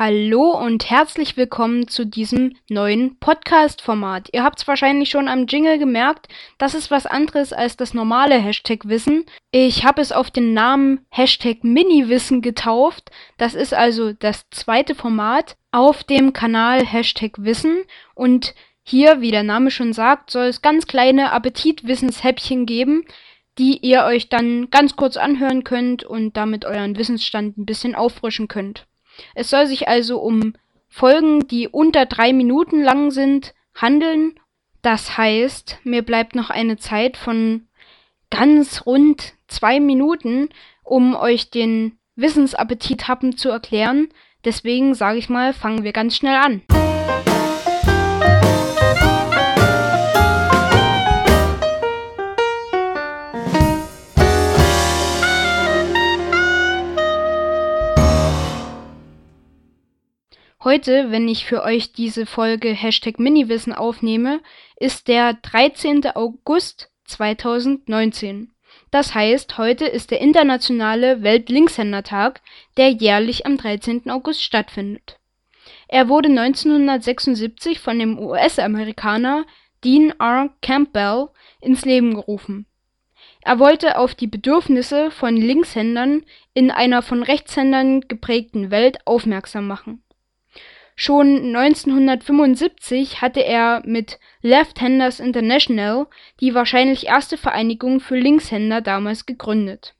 Hallo und herzlich willkommen zu diesem neuen Podcast-Format. Ihr habt es wahrscheinlich schon am Jingle gemerkt, das ist was anderes als das normale Hashtag-Wissen. Ich habe es auf den Namen Hashtag Mini-Wissen getauft. Das ist also das zweite Format auf dem Kanal Hashtag Wissen und hier, wie der Name schon sagt, soll es ganz kleine Appetitwissenshäppchen geben, die ihr euch dann ganz kurz anhören könnt und damit euren Wissensstand ein bisschen auffrischen könnt. Es soll sich also um Folgen, die unter drei Minuten lang sind, handeln. Das heißt, mir bleibt noch eine Zeit von ganz rund zwei Minuten, um euch den Wissensappetit happen zu erklären. Deswegen sage ich mal, fangen wir ganz schnell an. Heute, wenn ich für euch diese Folge Hashtag Miniwissen aufnehme, ist der 13. August 2019. Das heißt, heute ist der internationale Weltlinkshändertag, der jährlich am 13. August stattfindet. Er wurde 1976 von dem US-Amerikaner Dean R. Campbell ins Leben gerufen. Er wollte auf die Bedürfnisse von Linkshändern in einer von Rechtshändern geprägten Welt aufmerksam machen Schon 1975 hatte er mit Left-Handers International die wahrscheinlich erste Vereinigung für Linkshänder damals gegründet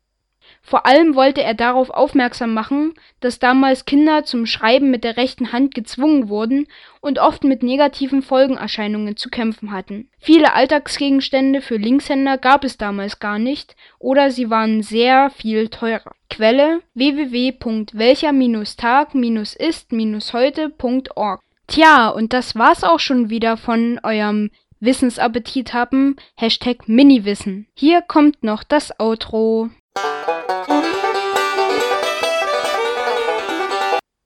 vor allem wollte er darauf aufmerksam machen, dass damals Kinder zum Schreiben mit der rechten Hand gezwungen wurden und oft mit negativen Folgenerscheinungen zu kämpfen hatten. Viele Alltagsgegenstände für Linkshänder gab es damals gar nicht oder sie waren sehr viel teurer. Quelle www.welcher-tag-ist-heute.org Tja, und das war's auch schon wieder von eurem Wissensappetit haben, Hashtag Miniwissen. Hier kommt noch das Outro.